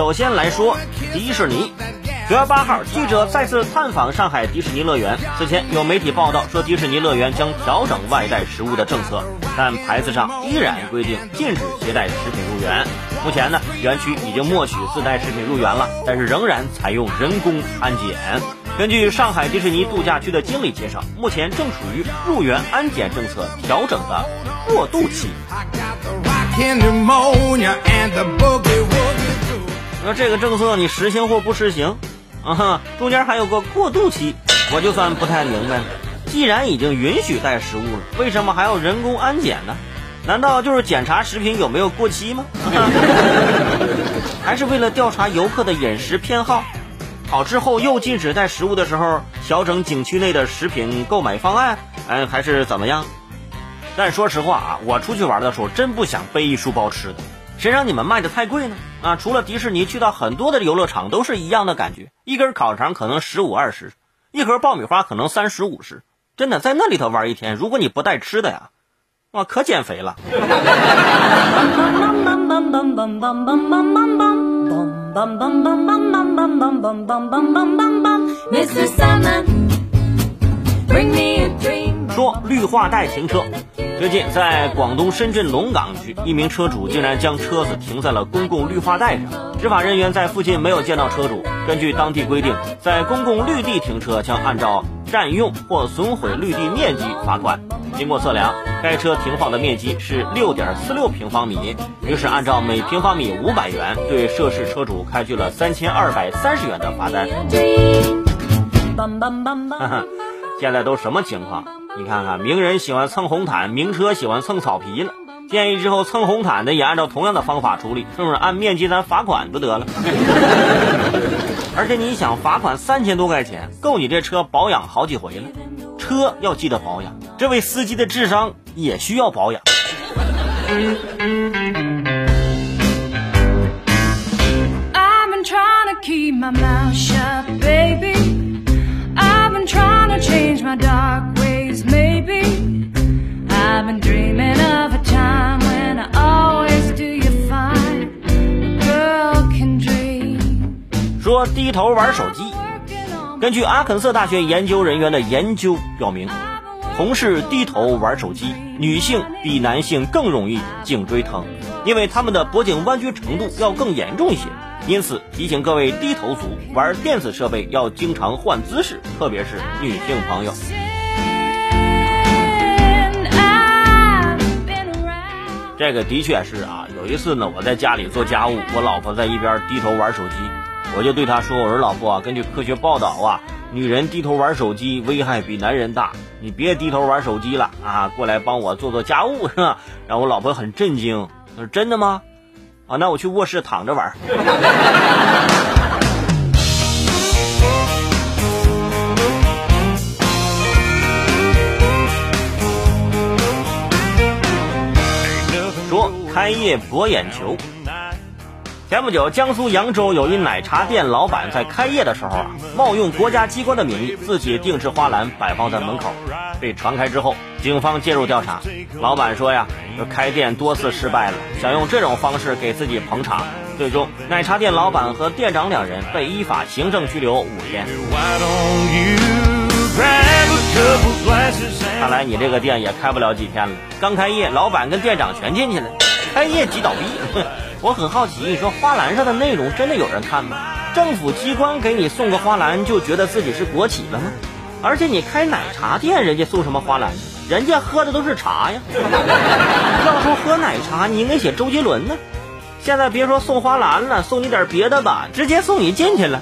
首先来说迪士尼。九月八号，记者再次探访上海迪士尼乐园。此前有媒体报道说，迪士尼乐园将调整外带食物的政策，但牌子上依然规定禁止携带食品入园。目前呢，园区已经默许自带食品入园了，但是仍然采用人工安检。根据上海迪士尼度假区的经理介绍，目前正处于入园安检政策调整的过渡期。那这个政策你实行或不实行？啊哈，中间还有个过渡期，我就算不太明白。既然已经允许带食物了，为什么还要人工安检呢？难道就是检查食品有没有过期吗？还是为了调查游客的饮食偏好？好之后又禁止带食物的时候，调整景区内的食品购买方案？嗯，还是怎么样？但说实话啊，我出去玩的时候真不想背一书包吃的。谁让你们卖的太贵呢？啊，除了迪士尼，去到很多的游乐场都是一样的感觉，一根烤肠可能十五二十，一盒爆米花可能三十五十，真的在那里头玩一天，如果你不带吃的呀，哇，可减肥了。说绿化带停车。最近，在广东深圳龙岗区，一名车主竟然将车子停在了公共绿化带上。执法人员在附近没有见到车主。根据当地规定，在公共绿地停车将按照占用或损毁绿地面积罚款。经过测量，该车停放的面积是六点四六平方米，于是按照每平方米五百元，对涉事车主开具了三千二百三十元的罚单。哈哈，现在都什么情况？你看看，名人喜欢蹭红毯，名车喜欢蹭草皮了。建议之后蹭红毯的也按照同样的方法处理，是不是按面积咱罚款不得了？而且你想，罚款三千多块钱，够你这车保养好几回了。车要记得保养，这位司机的智商也需要保养。I'm trying to keep my mouth shut, baby. 低头玩手机。根据阿肯色大学研究人员的研究表明，同事低头玩手机，女性比男性更容易颈椎疼，因为他们的脖颈弯曲程度要更严重一些。因此，提醒各位低头族玩电子设备要经常换姿势，特别是女性朋友。这个的确是啊，有一次呢，我在家里做家务，我老婆在一边低头玩手机，我就对她说：“我说老婆啊，根据科学报道啊，女人低头玩手机危害比男人大，你别低头玩手机了啊，过来帮我做做家务是吧？” 然后我老婆很震惊，她说：“真的吗？啊，那我去卧室躺着玩。”说开业博眼球。前不久，江苏扬州有一奶茶店老板在开业的时候啊，冒用国家机关的名义，自己定制花篮摆放在门口。被传开之后，警方介入调查。老板说呀，开店多次失败了，想用这种方式给自己捧场。最终，奶茶店老板和店长两人被依法行政拘留五天。看来你这个店也开不了几天了。刚开业，老板跟店长全进去了。开业即倒闭，我很好奇，你说花篮上的内容真的有人看吗？政府机关给你送个花篮，就觉得自己是国企了吗？而且你开奶茶店，人家送什么花篮？人家喝的都是茶呀。要说喝奶茶，你应该写周杰伦呢。现在别说送花篮了，送你点别的吧，直接送你进去了。